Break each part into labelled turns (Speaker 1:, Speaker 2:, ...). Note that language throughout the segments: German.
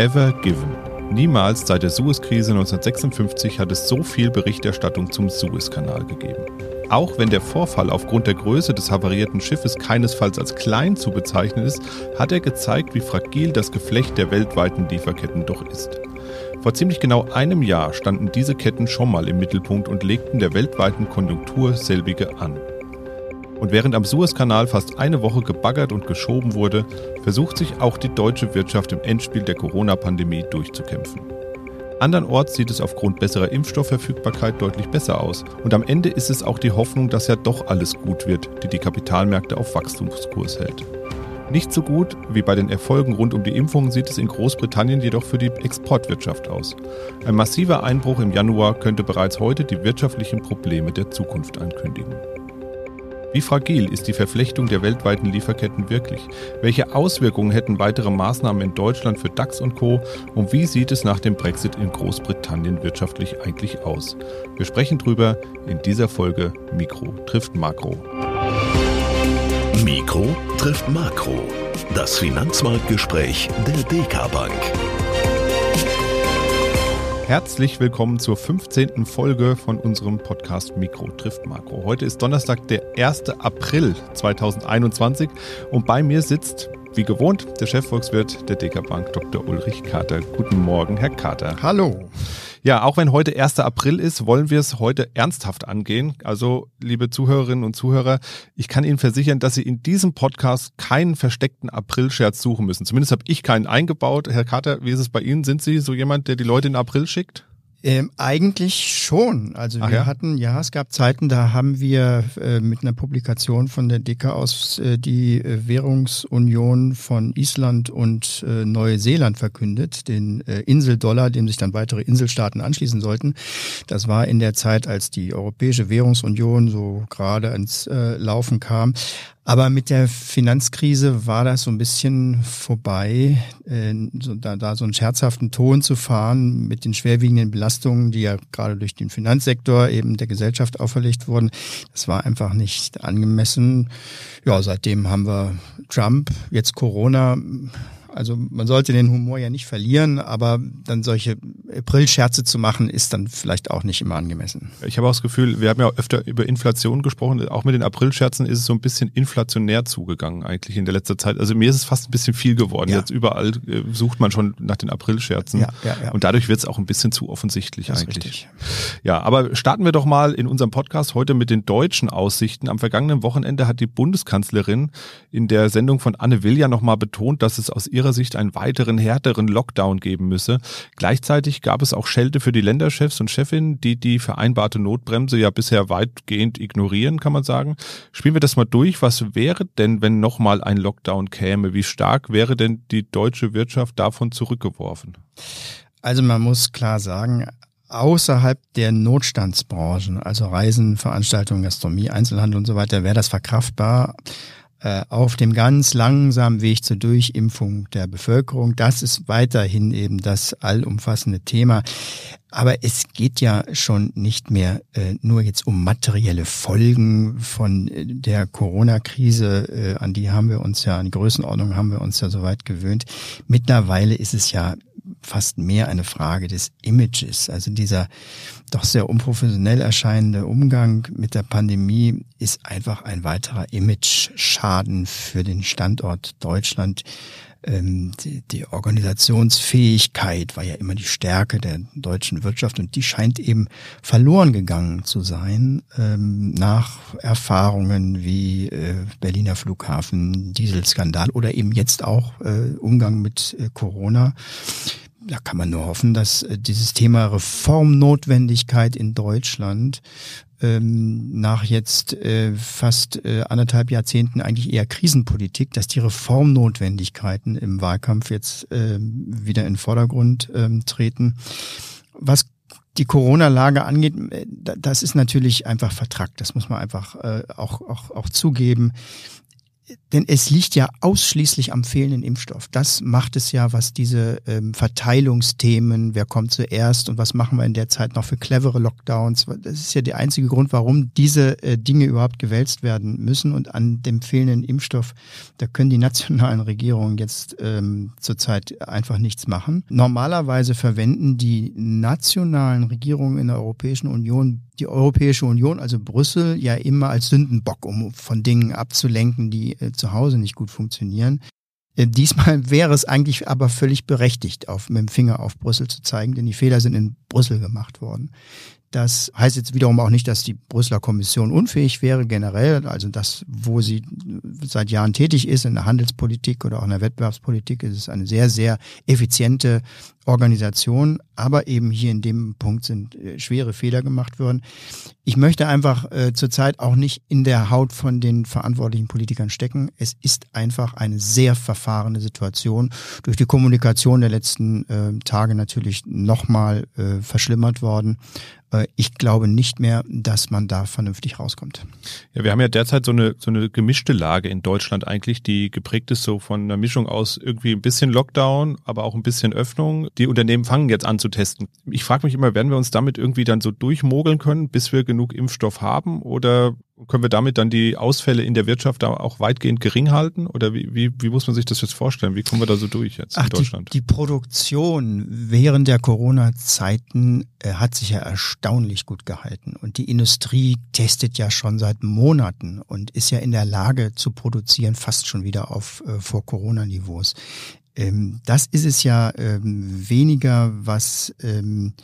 Speaker 1: Ever Given. Niemals seit der Suezkrise 1956 hat es so viel Berichterstattung zum Suezkanal gegeben. Auch wenn der Vorfall aufgrund der Größe des havarierten Schiffes keinesfalls als klein zu bezeichnen ist, hat er gezeigt, wie fragil das Geflecht der weltweiten Lieferketten doch ist. Vor ziemlich genau einem Jahr standen diese Ketten schon mal im Mittelpunkt und legten der weltweiten Konjunktur selbige an. Und während am Suezkanal fast eine Woche gebaggert und geschoben wurde, versucht sich auch die deutsche Wirtschaft im Endspiel der Corona-Pandemie durchzukämpfen. Andernorts sieht es aufgrund besserer Impfstoffverfügbarkeit deutlich besser aus. Und am Ende ist es auch die Hoffnung, dass ja doch alles gut wird, die die Kapitalmärkte auf Wachstumskurs hält. Nicht so gut wie bei den Erfolgen rund um die Impfungen sieht es in Großbritannien jedoch für die Exportwirtschaft aus. Ein massiver Einbruch im Januar könnte bereits heute die wirtschaftlichen Probleme der Zukunft ankündigen. Wie fragil ist die Verflechtung der weltweiten Lieferketten wirklich? Welche Auswirkungen hätten weitere Maßnahmen in Deutschland für DAX und Co? Und wie sieht es nach dem Brexit in Großbritannien wirtschaftlich eigentlich aus? Wir sprechen drüber in dieser Folge Mikro trifft Makro.
Speaker 2: Mikro trifft Makro. Das Finanzmarktgespräch der DK Bank.
Speaker 1: Herzlich willkommen zur 15. Folge von unserem Podcast Mikro trifft Makro. Heute ist Donnerstag, der 1. April 2021 und bei mir sitzt, wie gewohnt, der Chefvolkswirt der DK Bank, Dr. Ulrich Kater. Guten Morgen, Herr Kater.
Speaker 3: Hallo.
Speaker 1: Ja, auch wenn heute 1. April ist, wollen wir es heute ernsthaft angehen. Also, liebe Zuhörerinnen und Zuhörer, ich kann Ihnen versichern, dass Sie in diesem Podcast keinen versteckten Aprilscherz suchen müssen. Zumindest habe ich keinen eingebaut. Herr Carter, wie ist es bei Ihnen? Sind Sie so jemand, der die Leute in April schickt?
Speaker 3: Ähm, eigentlich schon. Also
Speaker 1: Ach
Speaker 3: wir
Speaker 1: ja?
Speaker 3: hatten, ja, es gab Zeiten, da haben wir äh, mit einer Publikation von der DK aus äh, die äh, Währungsunion von Island und äh, Neuseeland verkündet, den äh, Inseldollar, dem sich dann weitere Inselstaaten anschließen sollten. Das war in der Zeit, als die Europäische Währungsunion so gerade ans äh, Laufen kam. Aber mit der Finanzkrise war das so ein bisschen vorbei, äh, so, da, da so einen scherzhaften Ton zu fahren mit den schwerwiegenden Belastungen, die ja gerade durch den Finanzsektor eben der Gesellschaft auferlegt wurden. Das war einfach nicht angemessen. Ja, seitdem haben wir Trump, jetzt Corona. Also man sollte den Humor ja nicht verlieren, aber dann solche Aprilscherze zu machen, ist dann vielleicht auch nicht immer angemessen.
Speaker 1: Ich habe auch das Gefühl, wir haben ja öfter über Inflation gesprochen. Auch mit den Aprilscherzen ist es so ein bisschen inflationär zugegangen eigentlich in der letzten Zeit. Also mir ist es fast ein bisschen viel geworden.
Speaker 3: Ja.
Speaker 1: Jetzt überall äh, sucht man schon nach den Aprilscherzen.
Speaker 3: Ja, ja, ja.
Speaker 1: Und dadurch wird es auch ein bisschen zu offensichtlich eigentlich.
Speaker 3: richtig.
Speaker 1: Ja, aber starten wir doch mal in unserem Podcast heute mit den deutschen Aussichten. Am vergangenen Wochenende hat die Bundeskanzlerin in der Sendung von Anne Will ja nochmal betont, dass es aus ihrer Sicht einen weiteren härteren Lockdown geben müsse. Gleichzeitig gab es auch Schelte für die Länderchefs und Chefinnen, die die vereinbarte Notbremse ja bisher weitgehend ignorieren, kann man sagen. Spielen wir das mal durch. Was wäre denn, wenn nochmal ein Lockdown käme? Wie stark wäre denn die deutsche Wirtschaft davon zurückgeworfen?
Speaker 3: Also man muss klar sagen, außerhalb der Notstandsbranchen, also Reisen, Veranstaltungen, Gastronomie, Einzelhandel und so weiter, wäre das verkraftbar. Äh, Auf dem ganz langsamen Weg zur Durchimpfung der Bevölkerung, das ist weiterhin eben das allumfassende Thema. Aber es geht ja schon nicht mehr äh, nur jetzt um materielle Folgen von äh, der Corona-Krise, äh, an die haben wir uns ja, an Größenordnung haben wir uns ja soweit gewöhnt. Mittlerweile ist es ja fast mehr eine Frage des Images. Also dieser doch sehr unprofessionell erscheinende Umgang mit der Pandemie ist einfach ein weiterer Image-Schaden für den Standort Deutschland. Ähm, die, die Organisationsfähigkeit war ja immer die Stärke der deutschen Wirtschaft und die scheint eben verloren gegangen zu sein ähm, nach Erfahrungen wie äh, Berliner Flughafen, Dieselskandal oder eben jetzt auch äh, Umgang mit äh, Corona da kann man nur hoffen, dass äh, dieses Thema Reformnotwendigkeit in Deutschland ähm, nach jetzt äh, fast äh, anderthalb Jahrzehnten eigentlich eher Krisenpolitik, dass die Reformnotwendigkeiten im Wahlkampf jetzt ähm, wieder in den Vordergrund ähm, treten. Was die Corona-Lage angeht, äh, da- das ist natürlich einfach vertrackt. Das muss man einfach äh, auch, auch, auch zugeben. Denn es liegt ja ausschließlich am fehlenden Impfstoff. Das macht es ja, was diese ähm, Verteilungsthemen, wer kommt zuerst und was machen wir in der Zeit noch für clevere Lockdowns. Das ist ja der einzige Grund, warum diese äh, Dinge überhaupt gewälzt werden müssen. Und an dem fehlenden Impfstoff, da können die nationalen Regierungen jetzt ähm, zurzeit einfach nichts machen. Normalerweise verwenden die nationalen Regierungen in der Europäischen Union die Europäische Union, also Brüssel, ja immer als Sündenbock, um von Dingen abzulenken, die äh, zu Hause nicht gut funktionieren. Äh, diesmal wäre es eigentlich aber völlig berechtigt, auf, mit dem Finger auf Brüssel zu zeigen, denn die Fehler sind in Brüssel gemacht worden. Das heißt jetzt wiederum auch nicht, dass die Brüsseler Kommission unfähig wäre generell. Also das, wo sie seit Jahren tätig ist in der Handelspolitik oder auch in der Wettbewerbspolitik, ist es eine sehr, sehr effiziente Organisation. Aber eben hier in dem Punkt sind äh, schwere Fehler gemacht worden. Ich möchte einfach äh, zurzeit auch nicht in der Haut von den verantwortlichen Politikern stecken. Es ist einfach eine sehr verfahrene Situation. Durch die Kommunikation der letzten äh, Tage natürlich nochmal äh, verschlimmert worden. Äh, ich glaube nicht mehr, dass man da vernünftig rauskommt.
Speaker 1: Ja, wir haben ja derzeit so eine, so eine gemischte Lage in Deutschland eigentlich, die geprägt ist so von einer Mischung aus irgendwie ein bisschen Lockdown, aber auch ein bisschen Öffnung. Die Unternehmen fangen jetzt an zu testen. Ich frage mich immer, werden wir uns damit irgendwie dann so durchmogeln können, bis wir genug Impfstoff haben? Oder können wir damit dann die Ausfälle in der Wirtschaft auch weitgehend gering halten? Oder wie, wie, wie muss man sich das jetzt vorstellen? Wie kommen wir da so durch jetzt
Speaker 3: Ach,
Speaker 1: in Deutschland?
Speaker 3: Die, die Produktion während der Corona-Zeiten äh, hat sich ja erstaunlich gut gehalten. Und die Industrie testet ja schon seit Monaten und ist ja in der Lage zu produzieren, fast schon wieder auf äh, Vor-Corona-Niveaus. Ähm, das ist es ja ähm, weniger, was ähm,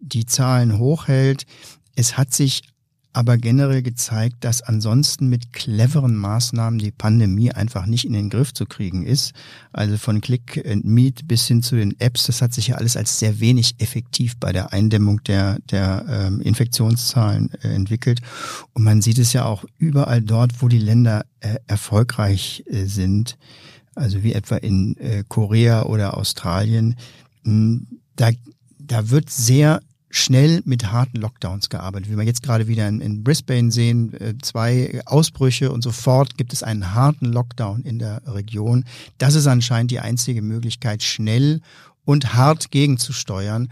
Speaker 3: die Zahlen hochhält. Es hat sich aber generell gezeigt, dass ansonsten mit cleveren Maßnahmen die Pandemie einfach nicht in den Griff zu kriegen ist. Also von Click and Meet bis hin zu den Apps, das hat sich ja alles als sehr wenig effektiv bei der Eindämmung der, der ähm, Infektionszahlen äh, entwickelt. Und man sieht es ja auch überall dort, wo die Länder äh, erfolgreich äh, sind, also wie etwa in äh, Korea oder Australien, mh, hm, da, da wird sehr schnell mit harten Lockdowns gearbeitet. Wie wir jetzt gerade wieder in, in, Brisbane sehen, äh, zwei Ausbrüche und sofort gibt es einen harten Lockdown in der Region. Das ist anscheinend die einzige Möglichkeit, schnell und hart gegenzusteuern.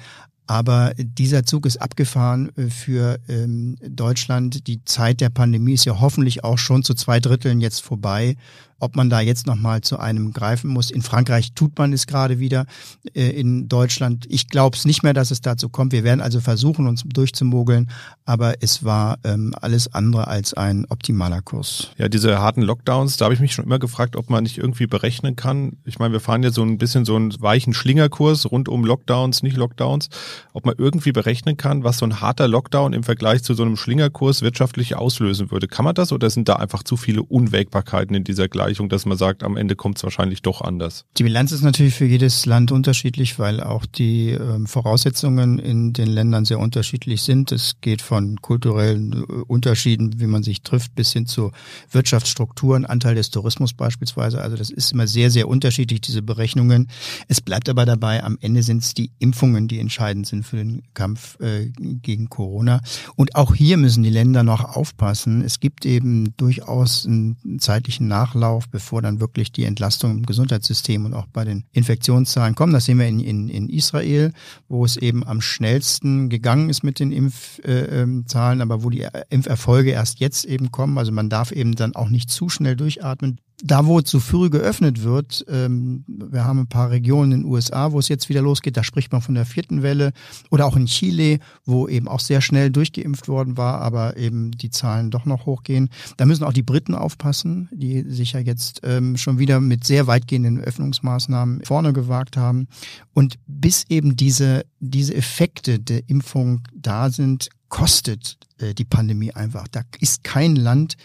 Speaker 3: Aber dieser Zug ist abgefahren äh, für ähm, Deutschland. Die Zeit der Pandemie ist ja hoffentlich auch schon zu zwei Dritteln jetzt vorbei ob man da jetzt nochmal zu einem greifen muss. In Frankreich tut man es gerade wieder, äh, in Deutschland. Ich glaube es nicht mehr, dass es dazu kommt. Wir werden also versuchen, uns durchzumogeln, aber es war ähm, alles andere als ein optimaler Kurs.
Speaker 1: Ja, diese harten Lockdowns, da habe ich mich schon immer gefragt, ob man nicht irgendwie berechnen kann. Ich meine, wir fahren ja so ein bisschen so einen weichen Schlingerkurs rund um Lockdowns, nicht Lockdowns, ob man irgendwie berechnen kann, was so ein harter Lockdown im Vergleich zu so einem Schlingerkurs wirtschaftlich auslösen würde. Kann man das oder sind da einfach zu viele Unwägbarkeiten in dieser Gleichung? Gleichung, dass man sagt, am Ende kommt es wahrscheinlich doch anders?
Speaker 3: Die Bilanz ist natürlich für jedes Land unterschiedlich, weil auch die äh, Voraussetzungen in den Ländern sehr unterschiedlich sind. Es geht von kulturellen äh, Unterschieden, wie man sich trifft, bis hin zu Wirtschaftsstrukturen, Anteil des Tourismus beispielsweise. Also das ist immer sehr, sehr unterschiedlich, diese Berechnungen. Es bleibt aber dabei, am Ende sind es die Impfungen, die entscheidend sind für den Kampf äh, gegen Corona. Und auch hier müssen die Länder noch aufpassen. Es gibt eben durchaus einen zeitlichen Nachlauf auf, bevor dann wirklich die Entlastung im Gesundheitssystem und auch bei den Infektionszahlen kommen. Das sehen wir in, in, in Israel, wo es eben am schnellsten gegangen ist mit den Impfzahlen, äh, ähm, aber wo die Impferfolge erst jetzt eben kommen. Also man darf eben dann auch nicht zu schnell durchatmen da, wo zu früh geöffnet wird, ähm, wir haben ein paar Regionen in den USA, wo es jetzt wieder losgeht, da spricht man von der vierten Welle. Oder auch in Chile, wo eben auch sehr schnell durchgeimpft worden war, aber eben die Zahlen doch noch hochgehen. Da müssen auch die Briten aufpassen, die sich ja jetzt ähm, schon wieder mit sehr weitgehenden Öffnungsmaßnahmen vorne gewagt haben. Und bis eben diese, diese Effekte der Impfung da sind, kostet äh, die Pandemie einfach. Da ist kein Land,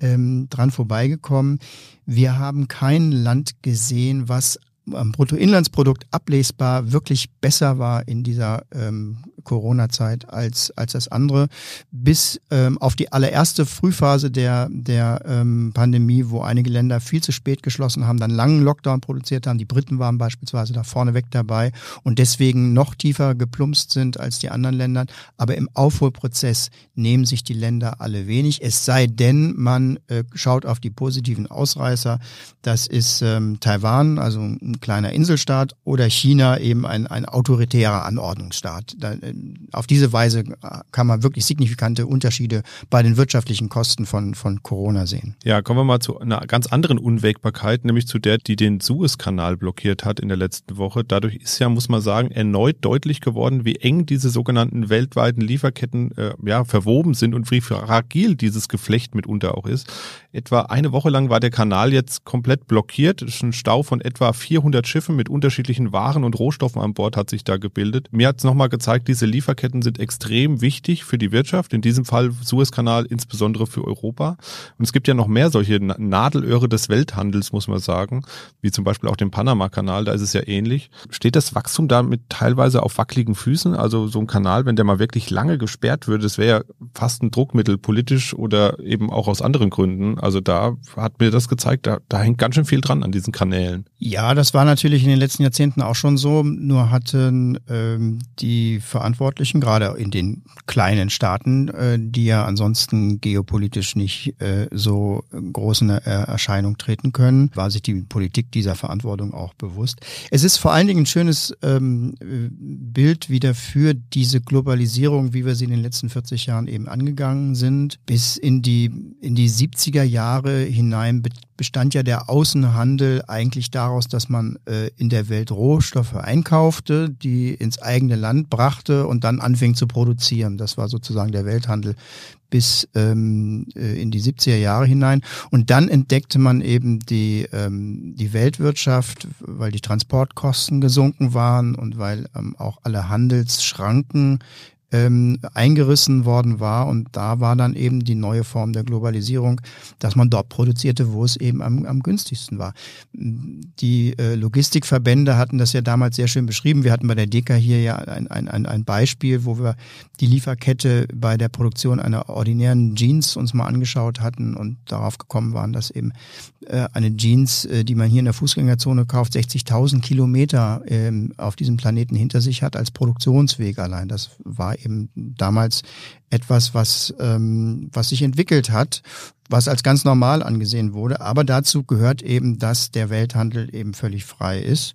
Speaker 3: ähm, dran vorbeigekommen. Wir haben kein Land gesehen, was Bruttoinlandsprodukt ablesbar wirklich besser war in dieser ähm, Corona-Zeit als, als das andere. Bis ähm, auf die allererste Frühphase der, der ähm, Pandemie, wo einige Länder viel zu spät geschlossen haben, dann langen Lockdown produziert haben. Die Briten waren beispielsweise da vorneweg dabei und deswegen noch tiefer geplumpst sind als die anderen Länder. Aber im Aufholprozess nehmen sich die Länder alle wenig. Es sei denn, man äh, schaut auf die positiven Ausreißer. Das ist ähm, Taiwan, also ein kleiner Inselstaat, oder China, eben ein, ein autoritärer Anordnungsstaat. Da, äh, auf diese Weise kann man wirklich signifikante Unterschiede bei den wirtschaftlichen Kosten von, von Corona sehen.
Speaker 1: Ja, kommen wir mal zu einer ganz anderen Unwägbarkeit, nämlich zu der, die den Suezkanal blockiert hat in der letzten Woche. Dadurch ist ja, muss man sagen, erneut deutlich geworden, wie eng diese sogenannten weltweiten Lieferketten äh, ja, verwoben sind und wie fragil dieses Geflecht mitunter auch ist. Etwa eine Woche lang war der Kanal jetzt komplett blockiert. Es ist ein Stau von etwa 400 Schiffen mit unterschiedlichen Waren und Rohstoffen an Bord hat sich da gebildet. Mir hat es nochmal gezeigt, diese Lieferketten sind extrem wichtig für die Wirtschaft. In diesem Fall Suezkanal insbesondere für Europa. Und es gibt ja noch mehr solche Nadelöhre des Welthandels, muss man sagen, wie zum Beispiel auch den Panama-Kanal. Da ist es ja ähnlich. Steht das Wachstum damit teilweise auf wackeligen Füßen? Also so ein Kanal, wenn der mal wirklich lange gesperrt würde, das wäre ja fast ein Druckmittel politisch oder eben auch aus anderen Gründen. Also da hat mir das gezeigt, da, da hängt ganz schön viel dran an diesen Kanälen.
Speaker 3: Ja, das war natürlich in den letzten Jahrzehnten auch schon so. Nur hatten ähm, die Verantwortlichen, gerade in den kleinen Staaten, äh, die ja ansonsten geopolitisch nicht äh, so großen äh, Erscheinung treten können, war sich die Politik dieser Verantwortung auch bewusst. Es ist vor allen Dingen ein schönes ähm, Bild wieder für diese Globalisierung, wie wir sie in den letzten 40 Jahren eben angegangen sind, bis in die in die 70er Jahre hinein bestand ja der Außenhandel eigentlich daraus, dass man äh, in der Welt Rohstoffe einkaufte, die ins eigene Land brachte und dann anfing zu produzieren. Das war sozusagen der Welthandel bis ähm, äh, in die 70er Jahre hinein. Und dann entdeckte man eben die, ähm, die Weltwirtschaft, weil die Transportkosten gesunken waren und weil ähm, auch alle Handelsschranken ähm, eingerissen worden war. Und da war dann eben die neue Form der Globalisierung, dass man dort produzierte, wo es eben am, am günstigsten war. Die äh, Logistikverbände hatten das ja damals sehr schön beschrieben. Wir hatten bei der DECA hier ja ein, ein, ein Beispiel, wo wir die Lieferkette bei der Produktion einer ordinären Jeans uns mal angeschaut hatten und darauf gekommen waren, dass eben äh, eine Jeans, äh, die man hier in der Fußgängerzone kauft, 60.000 Kilometer ähm, auf diesem Planeten hinter sich hat als Produktionsweg allein. Das war damals etwas, was, ähm, was sich entwickelt hat, was als ganz normal angesehen wurde. Aber dazu gehört eben, dass der Welthandel eben völlig frei ist.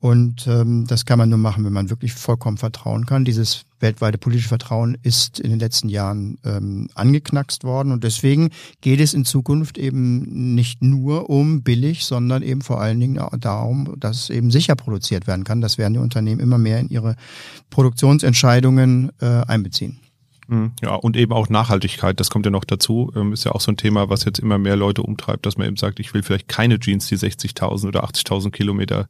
Speaker 3: Und ähm, das kann man nur machen, wenn man wirklich vollkommen vertrauen kann. Dieses weltweite politische Vertrauen ist in den letzten Jahren ähm, angeknackst worden. Und deswegen geht es in Zukunft eben nicht nur um billig, sondern eben vor allen Dingen darum, dass eben sicher produziert werden kann. Das werden die Unternehmen immer mehr in ihre Produktionsentscheidungen äh, einbeziehen.
Speaker 1: Mhm. Ja, und eben auch Nachhaltigkeit, das kommt ja noch dazu. Ähm, ist ja auch so ein Thema, was jetzt immer mehr Leute umtreibt, dass man eben sagt, ich will vielleicht keine Jeans, die 60.000 oder 80.000 Kilometer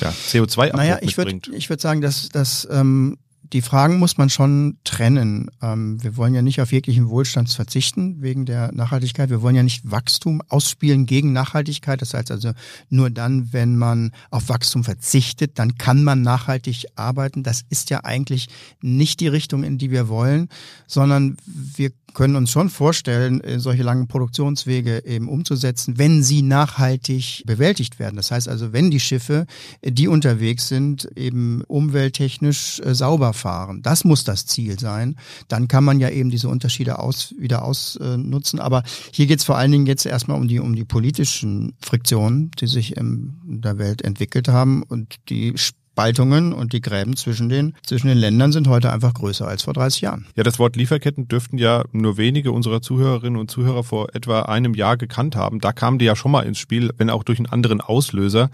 Speaker 1: ja, CO2
Speaker 3: Naja, ich würde ich würd sagen, dass, dass ähm, die Fragen muss man schon trennen. Ähm, wir wollen ja nicht auf jeglichen Wohlstand verzichten wegen der Nachhaltigkeit. Wir wollen ja nicht Wachstum ausspielen gegen Nachhaltigkeit. Das heißt also, nur dann, wenn man auf Wachstum verzichtet, dann kann man nachhaltig arbeiten. Das ist ja eigentlich nicht die Richtung, in die wir wollen, sondern wir können uns schon vorstellen, äh, solche langen Produktionswege eben umzusetzen, wenn sie nachhaltig bewältigt werden. Das heißt also, wenn die Schiffe, äh, die unterwegs sind, eben umwelttechnisch äh, sauber fahren. Das muss das Ziel sein. Dann kann man ja eben diese Unterschiede aus, wieder ausnutzen. Aber hier geht es vor allen Dingen jetzt erstmal um die, um die politischen Friktionen, die sich in der Welt entwickelt haben und die Spaltungen und die Gräben zwischen den, zwischen den Ländern sind heute einfach größer als vor 30 Jahren.
Speaker 1: Ja, das Wort Lieferketten dürften ja nur wenige unserer Zuhörerinnen und Zuhörer vor etwa einem Jahr gekannt haben. Da kamen die ja schon mal ins Spiel, wenn auch durch einen anderen Auslöser.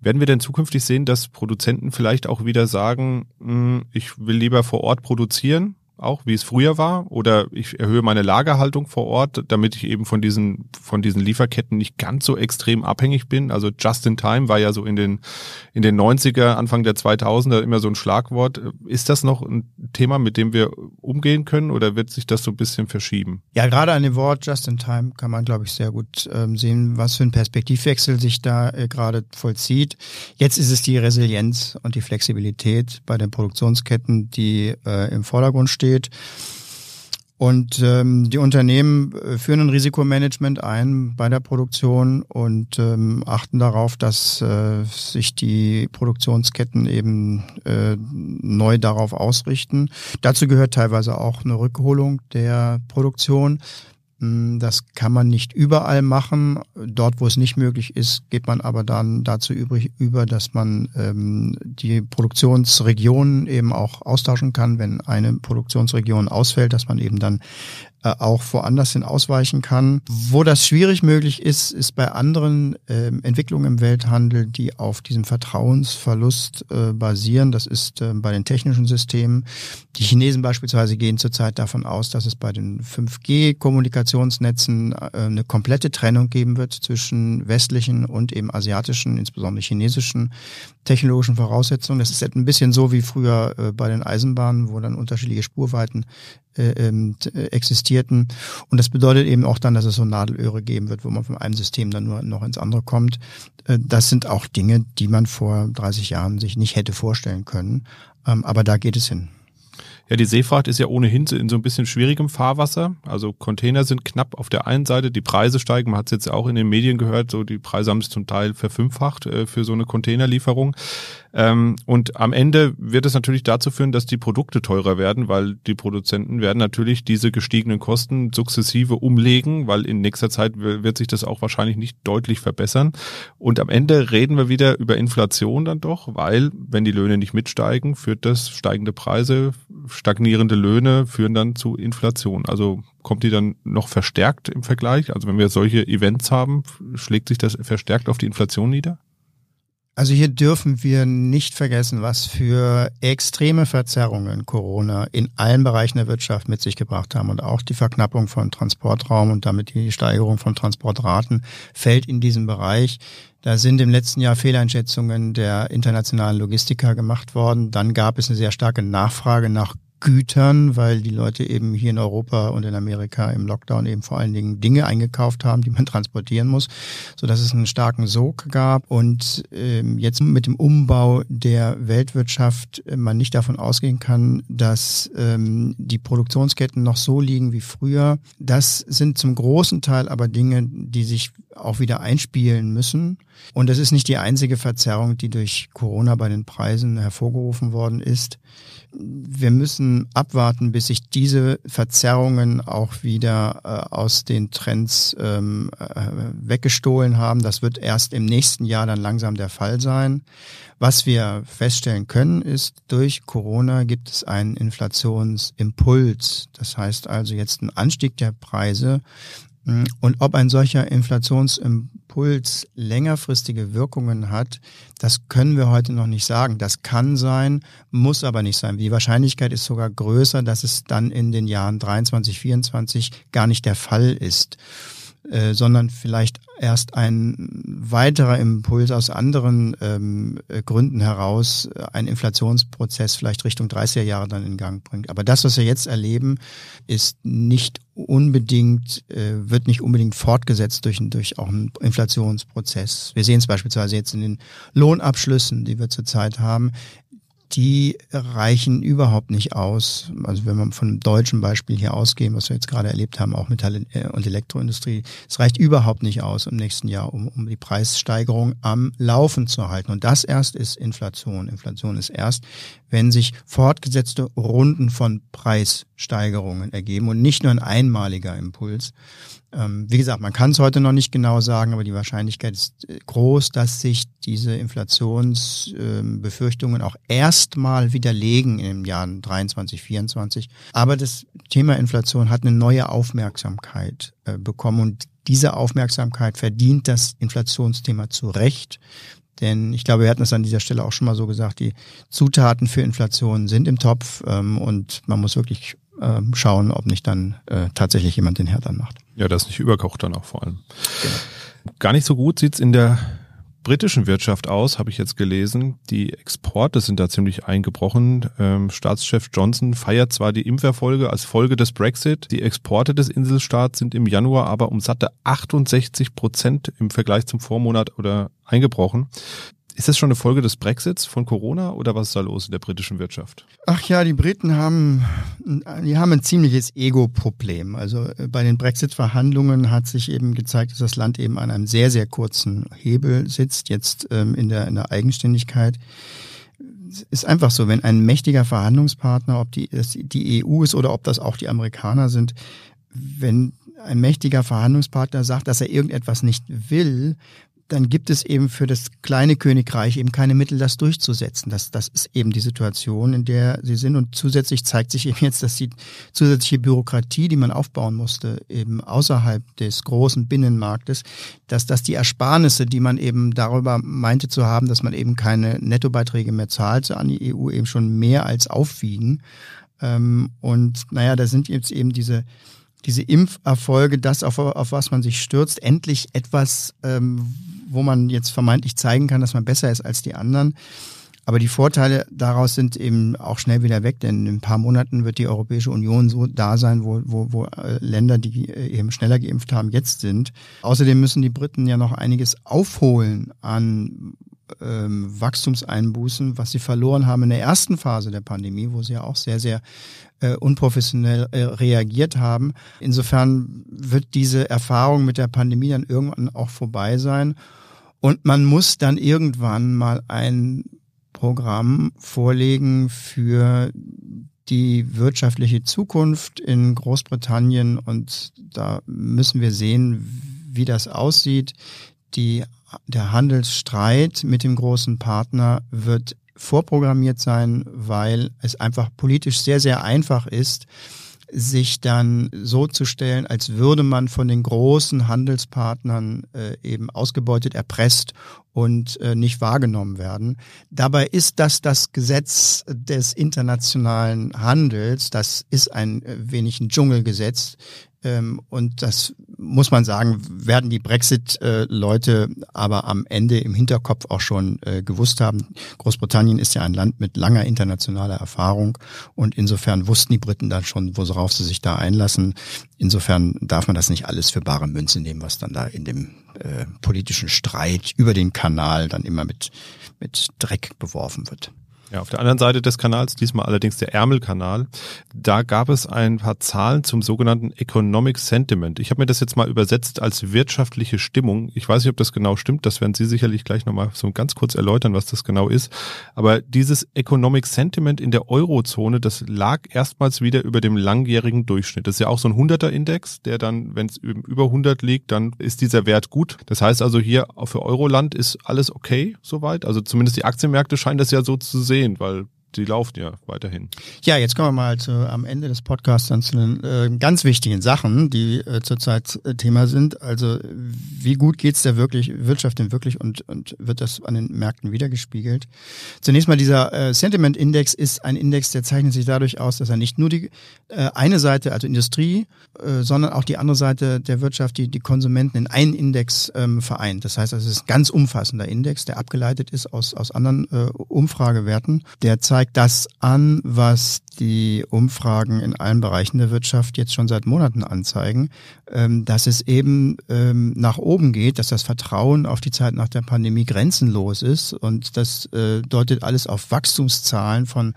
Speaker 1: Werden wir denn zukünftig sehen, dass Produzenten vielleicht auch wieder sagen, hm, ich will lieber vor Ort produzieren? Auch wie es früher war, oder ich erhöhe meine Lagerhaltung vor Ort, damit ich eben von diesen von diesen Lieferketten nicht ganz so extrem abhängig bin. Also just in time war ja so in den in den 90er, Anfang der 2000er immer so ein Schlagwort. Ist das noch ein Thema, mit dem wir umgehen können, oder wird sich das so ein bisschen verschieben?
Speaker 3: Ja, gerade an dem Wort just in time kann man, glaube ich, sehr gut ähm, sehen, was für ein Perspektivwechsel sich da äh, gerade vollzieht. Jetzt ist es die Resilienz und die Flexibilität bei den Produktionsketten, die äh, im Vordergrund steht. Und ähm, die Unternehmen äh, führen ein Risikomanagement ein bei der Produktion und ähm, achten darauf, dass äh, sich die Produktionsketten eben äh, neu darauf ausrichten. Dazu gehört teilweise auch eine Rückholung der Produktion. Hm, das kann man nicht überall machen. Dort, wo es nicht möglich ist, geht man aber dann dazu übrig über, dass man ähm, die Produktionsregionen eben auch austauschen kann, wenn eine Produktionsregion ausfällt, dass man eben dann auch woanders hin ausweichen kann. Wo das schwierig möglich ist, ist bei anderen äh, Entwicklungen im Welthandel, die auf diesem Vertrauensverlust äh, basieren. Das ist äh, bei den technischen Systemen. Die Chinesen beispielsweise gehen zurzeit davon aus, dass es bei den 5G-Kommunikationsnetzen äh, eine komplette Trennung geben wird zwischen westlichen und eben asiatischen, insbesondere chinesischen technologischen Voraussetzungen. Das ist ein bisschen so wie früher äh, bei den Eisenbahnen, wo dann unterschiedliche Spurweiten äh, ähm, äh, existierten. Und das bedeutet eben auch dann, dass es so Nadelöhre geben wird, wo man von einem System dann nur noch ins andere kommt. Äh, das sind auch Dinge, die man vor 30 Jahren sich nicht hätte vorstellen können. Ähm, aber da geht es hin.
Speaker 1: Ja, die Seefahrt ist ja ohnehin in so ein bisschen schwierigem Fahrwasser. Also Container sind knapp auf der einen Seite, die Preise steigen. Man hat es jetzt auch in den Medien gehört, so die Preise haben sich zum Teil verfünffacht äh, für so eine Containerlieferung. Ähm, und am Ende wird es natürlich dazu führen, dass die Produkte teurer werden, weil die Produzenten werden natürlich diese gestiegenen Kosten sukzessive umlegen, weil in nächster Zeit wird sich das auch wahrscheinlich nicht deutlich verbessern. Und am Ende reden wir wieder über Inflation dann doch, weil wenn die Löhne nicht mitsteigen, führt das steigende Preise, stagnierende Löhne führen dann zu Inflation. Also kommt die dann noch verstärkt im Vergleich? Also wenn wir solche Events haben, schlägt sich das verstärkt auf die Inflation nieder?
Speaker 3: Also hier dürfen wir nicht vergessen, was für extreme Verzerrungen Corona in allen Bereichen der Wirtschaft mit sich gebracht haben. Und auch die Verknappung von Transportraum und damit die Steigerung von Transportraten fällt in diesen Bereich. Da sind im letzten Jahr Fehleinschätzungen der internationalen Logistiker gemacht worden. Dann gab es eine sehr starke Nachfrage nach Gütern, weil die Leute eben hier in Europa und in Amerika im Lockdown eben vor allen Dingen Dinge eingekauft haben, die man transportieren muss, so dass es einen starken Sog gab und ähm, jetzt mit dem Umbau der Weltwirtschaft äh, man nicht davon ausgehen kann, dass ähm, die Produktionsketten noch so liegen wie früher. Das sind zum großen Teil aber Dinge, die sich auch wieder einspielen müssen. Und das ist nicht die einzige Verzerrung, die durch Corona bei den Preisen hervorgerufen worden ist wir müssen abwarten, bis sich diese Verzerrungen auch wieder äh, aus den Trends ähm, äh, weggestohlen haben. Das wird erst im nächsten Jahr dann langsam der Fall sein. Was wir feststellen können, ist, durch Corona gibt es einen Inflationsimpuls. Das heißt also jetzt ein Anstieg der Preise. Und ob ein solcher Inflationsimpuls Impuls längerfristige Wirkungen hat, das können wir heute noch nicht sagen. Das kann sein, muss aber nicht sein. Die Wahrscheinlichkeit ist sogar größer, dass es dann in den Jahren 23, 24 gar nicht der Fall ist. Äh, sondern vielleicht erst ein weiterer Impuls aus anderen ähm, äh, Gründen heraus äh, einen Inflationsprozess vielleicht Richtung 30er Jahre dann in Gang bringt. Aber das, was wir jetzt erleben, ist nicht unbedingt, äh, wird nicht unbedingt fortgesetzt durch, durch auch einen Inflationsprozess. Wir sehen es beispielsweise jetzt in den Lohnabschlüssen, die wir zurzeit haben die reichen überhaupt nicht aus. Also wenn man von deutschen Beispiel hier ausgehen, was wir jetzt gerade erlebt haben, auch Metall- und Elektroindustrie, es reicht überhaupt nicht aus im nächsten Jahr, um, um die Preissteigerung am Laufen zu halten. Und das erst ist Inflation. Inflation ist erst, wenn sich fortgesetzte Runden von Preissteigerungen ergeben und nicht nur ein einmaliger Impuls. Ähm, wie gesagt, man kann es heute noch nicht genau sagen, aber die Wahrscheinlichkeit ist äh, groß, dass sich diese Inflationsbefürchtungen ähm, auch erstmal widerlegen im Jahr 23, 24. Aber das Thema Inflation hat eine neue Aufmerksamkeit äh, bekommen und diese Aufmerksamkeit verdient das Inflationsthema zu Recht. Denn ich glaube, wir hatten es an dieser Stelle auch schon mal so gesagt, die Zutaten für Inflation sind im Topf ähm, und man muss wirklich äh, schauen, ob nicht dann äh, tatsächlich jemand den Herd anmacht.
Speaker 1: Ja, das nicht überkocht dann auch vor allem. Genau. Gar nicht so gut sieht's in der britischen Wirtschaft aus, habe ich jetzt gelesen. Die Exporte sind da ziemlich eingebrochen. Ähm, Staatschef Johnson feiert zwar die Impferfolge als Folge des Brexit. Die Exporte des Inselstaats sind im Januar aber um satte 68 Prozent im Vergleich zum Vormonat oder eingebrochen. Ist das schon eine Folge des Brexits von Corona oder was ist da los in der britischen Wirtschaft?
Speaker 3: Ach ja, die Briten haben, die haben ein ziemliches Ego-Problem. Also äh, bei den Brexit-Verhandlungen hat sich eben gezeigt, dass das Land eben an einem sehr, sehr kurzen Hebel sitzt, jetzt ähm, in, der, in der Eigenständigkeit ist einfach so, wenn ein mächtiger Verhandlungspartner, ob die, die EU ist oder ob das auch die Amerikaner sind, wenn ein mächtiger Verhandlungspartner sagt, dass er irgendetwas nicht will, dann gibt es eben für das kleine Königreich eben keine Mittel, das durchzusetzen. Das, das ist eben die Situation, in der sie sind. Und zusätzlich zeigt sich eben jetzt, dass die zusätzliche Bürokratie, die man aufbauen musste, eben außerhalb des großen Binnenmarktes, dass das die Ersparnisse, die man eben darüber meinte zu haben, dass man eben keine Nettobeiträge mehr zahlt an die EU, eben schon mehr als aufwiegen. Ähm, und naja, da sind jetzt eben diese diese Impferfolge, das, auf, auf was man sich stürzt, endlich etwas, ähm, wo man jetzt vermeintlich zeigen kann, dass man besser ist als die anderen. Aber die Vorteile daraus sind eben auch schnell wieder weg, denn in ein paar Monaten wird die Europäische Union so da sein, wo, wo, wo äh, Länder, die äh, eben schneller geimpft haben, jetzt sind. Außerdem müssen die Briten ja noch einiges aufholen an ähm, Wachstumseinbußen, was sie verloren haben in der ersten Phase der Pandemie, wo sie ja auch sehr, sehr äh, unprofessionell äh, reagiert haben. Insofern wird diese Erfahrung mit der Pandemie dann irgendwann auch vorbei sein. Und man muss dann irgendwann mal ein Programm vorlegen für die wirtschaftliche Zukunft in Großbritannien und da müssen wir sehen, wie das aussieht. Die, der Handelsstreit mit dem großen Partner wird vorprogrammiert sein, weil es einfach politisch sehr, sehr einfach ist, sich dann so zu stellen, als würde man von den großen Handelspartnern äh, eben ausgebeutet, erpresst und äh, nicht wahrgenommen werden. Dabei ist das das Gesetz des internationalen Handels. Das ist ein äh, wenig ein Dschungelgesetz. Ähm, und das muss man sagen, werden die Brexit-Leute aber am Ende im Hinterkopf auch schon äh, gewusst haben. Großbritannien ist ja ein Land mit langer internationaler Erfahrung und insofern wussten die Briten dann schon, worauf sie sich da einlassen. Insofern darf man das nicht alles für bare Münze nehmen, was dann da in dem äh, politischen Streit über den Kanal dann immer mit, mit Dreck beworfen wird.
Speaker 1: Ja, auf der anderen Seite des Kanals, diesmal allerdings der Ärmelkanal, da gab es ein paar Zahlen zum sogenannten Economic Sentiment. Ich habe mir das jetzt mal übersetzt als wirtschaftliche Stimmung. Ich weiß nicht, ob das genau stimmt, das werden Sie sicherlich gleich nochmal so ganz kurz erläutern, was das genau ist. Aber dieses Economic Sentiment in der Eurozone, das lag erstmals wieder über dem langjährigen Durchschnitt. Das ist ja auch so ein 100er-Index, der dann, wenn es über 100 liegt, dann ist dieser Wert gut. Das heißt also hier für Euroland ist alles okay soweit. Also zumindest die Aktienmärkte scheinen das ja so zu sehen sehen, weil die laufen ja weiterhin.
Speaker 3: Ja, jetzt kommen wir mal zu, am Ende des Podcasts dann zu den äh, ganz wichtigen Sachen, die äh, zurzeit äh, Thema sind. Also wie gut geht's der wirklich Wirtschaft denn wirklich und, und wird das an den Märkten wiedergespiegelt? Zunächst mal dieser äh, Sentiment Index ist ein Index, der zeichnet sich dadurch aus, dass er nicht nur die äh, eine Seite, also Industrie, äh, sondern auch die andere Seite der Wirtschaft, die, die Konsumenten in einen Index ähm, vereint. Das heißt, es ist ein ganz umfassender Index, der abgeleitet ist aus, aus anderen äh, Umfragewerten. Der zeigt zeigt das an, was die Umfragen in allen Bereichen der Wirtschaft jetzt schon seit Monaten anzeigen, dass es eben ähm, nach oben geht, dass das Vertrauen auf die Zeit nach der Pandemie grenzenlos ist und das äh, deutet alles auf Wachstumszahlen von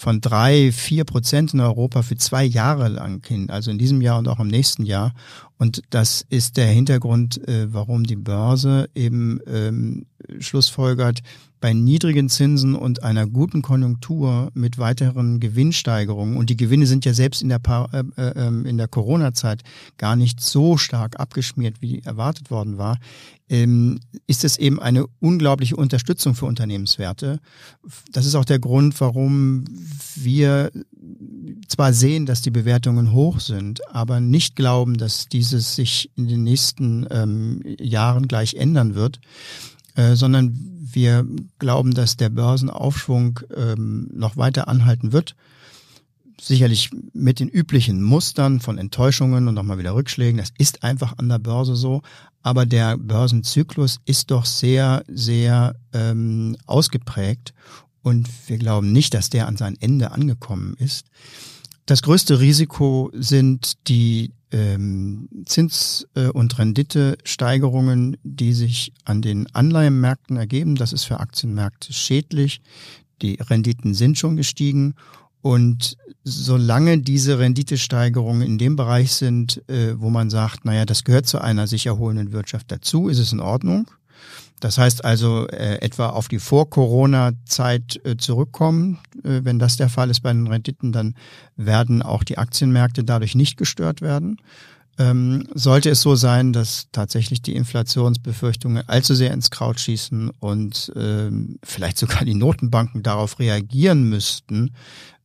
Speaker 3: von drei, vier Prozent in Europa für zwei Jahre lang hin, also in diesem Jahr und auch im nächsten Jahr. Und das ist der Hintergrund, äh, warum die Börse eben ähm, schlussfolgert, bei niedrigen Zinsen und einer guten Konjunktur mit weiteren Gewinnsteigerungen und die Gewinne sind ja selbst in der, äh, äh, ähm, in der Corona-Zeit gar nicht so stark abgeschmiert, wie erwartet worden war, ähm, ist es eben eine unglaubliche Unterstützung für Unternehmenswerte. Das ist auch der Grund, warum wir zwar sehen, dass die Bewertungen hoch sind, aber nicht glauben, dass dieses sich in den nächsten ähm, Jahren gleich ändern wird, äh, sondern wir glauben, dass der Börsenaufschwung ähm, noch weiter anhalten wird. Sicherlich mit den üblichen Mustern von Enttäuschungen und nochmal wieder Rückschlägen. Das ist einfach an der Börse so. Aber der Börsenzyklus ist doch sehr, sehr ähm, ausgeprägt und wir glauben nicht, dass der an sein Ende angekommen ist. Das größte Risiko sind die ähm, Zins- äh, und Renditesteigerungen, die sich an den Anleihenmärkten ergeben. Das ist für Aktienmärkte schädlich. Die Renditen sind schon gestiegen und solange diese Renditesteigerungen in dem Bereich sind, äh, wo man sagt, naja, das gehört zu einer sich erholenden Wirtschaft dazu, ist es in Ordnung. Das heißt also äh, etwa auf die Vor-Corona-Zeit äh, zurückkommen. Äh, wenn das der Fall ist bei den Renditen, dann werden auch die Aktienmärkte dadurch nicht gestört werden. Ähm, sollte es so sein, dass tatsächlich die Inflationsbefürchtungen allzu sehr ins Kraut schießen und ähm, vielleicht sogar die Notenbanken darauf reagieren müssten,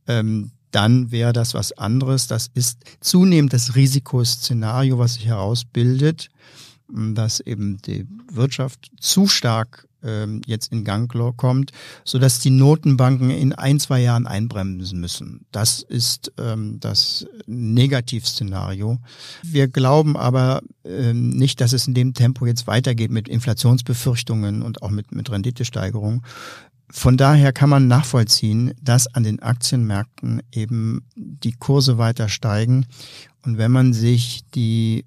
Speaker 3: ähm, dann wäre das was anderes. Das ist zunehmend das Risikoszenario, was sich herausbildet, dass eben die Wirtschaft zu stark ähm, jetzt in Gang kommt, so dass die Notenbanken in ein, zwei Jahren einbremsen müssen. Das ist ähm, das Negativszenario. Wir glauben aber ähm, nicht, dass es in dem Tempo jetzt weitergeht mit Inflationsbefürchtungen und auch mit, mit Renditesteigerung. Von daher kann man nachvollziehen, dass an den Aktienmärkten eben die Kurse weiter steigen. Und wenn man sich die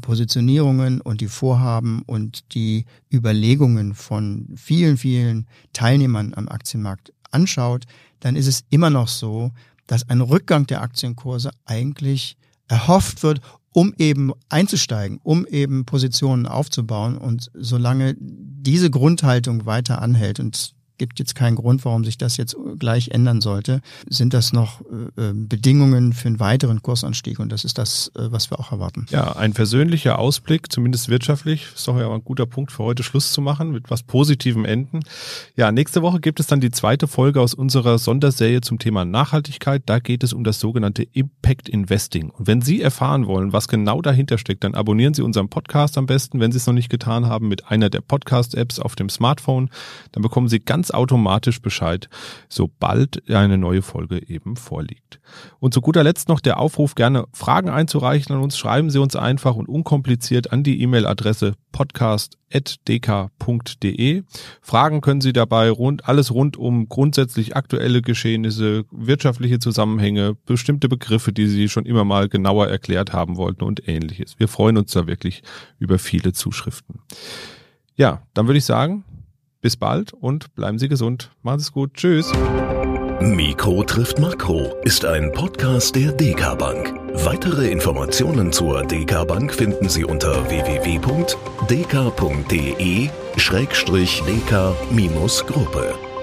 Speaker 3: Positionierungen und die Vorhaben und die Überlegungen von vielen, vielen Teilnehmern am Aktienmarkt anschaut, dann ist es immer noch so, dass ein Rückgang der Aktienkurse eigentlich erhofft wird, um eben einzusteigen, um eben Positionen aufzubauen. Und solange diese Grundhaltung weiter anhält, und gibt jetzt keinen Grund, warum sich das jetzt gleich ändern sollte. Sind das noch äh, Bedingungen für einen weiteren Kursanstieg? Und das ist das, äh, was wir auch erwarten.
Speaker 1: Ja, ein versöhnlicher Ausblick, zumindest wirtschaftlich. Ist doch ja ein guter Punkt für heute Schluss zu machen mit was Positivem enden. Ja, nächste Woche gibt es dann die zweite Folge aus unserer Sonderserie zum Thema Nachhaltigkeit. Da geht es um das sogenannte Impact Investing. Und wenn Sie erfahren wollen, was genau dahinter steckt, dann abonnieren Sie unseren Podcast am besten, wenn Sie es noch nicht getan haben, mit einer der Podcast-Apps auf dem Smartphone. Dann bekommen Sie ganz ganz automatisch Bescheid, sobald eine neue Folge eben vorliegt. Und zu guter Letzt noch der Aufruf, gerne Fragen einzureichen an uns. Schreiben Sie uns einfach und unkompliziert an die E-Mail-Adresse podcast.dk.de. Fragen können Sie dabei rund, alles rund um grundsätzlich aktuelle Geschehnisse, wirtschaftliche Zusammenhänge, bestimmte Begriffe, die Sie schon immer mal genauer erklärt haben wollten und ähnliches. Wir freuen uns da wirklich über viele Zuschriften. Ja, dann würde ich sagen, bis bald und bleiben Sie gesund. Machen Sie es gut. Tschüss.
Speaker 2: Mikro trifft Makro ist ein Podcast der DK Bank. Weitere Informationen zur DK Bank finden Sie unter www.dk.de-dk-gruppe.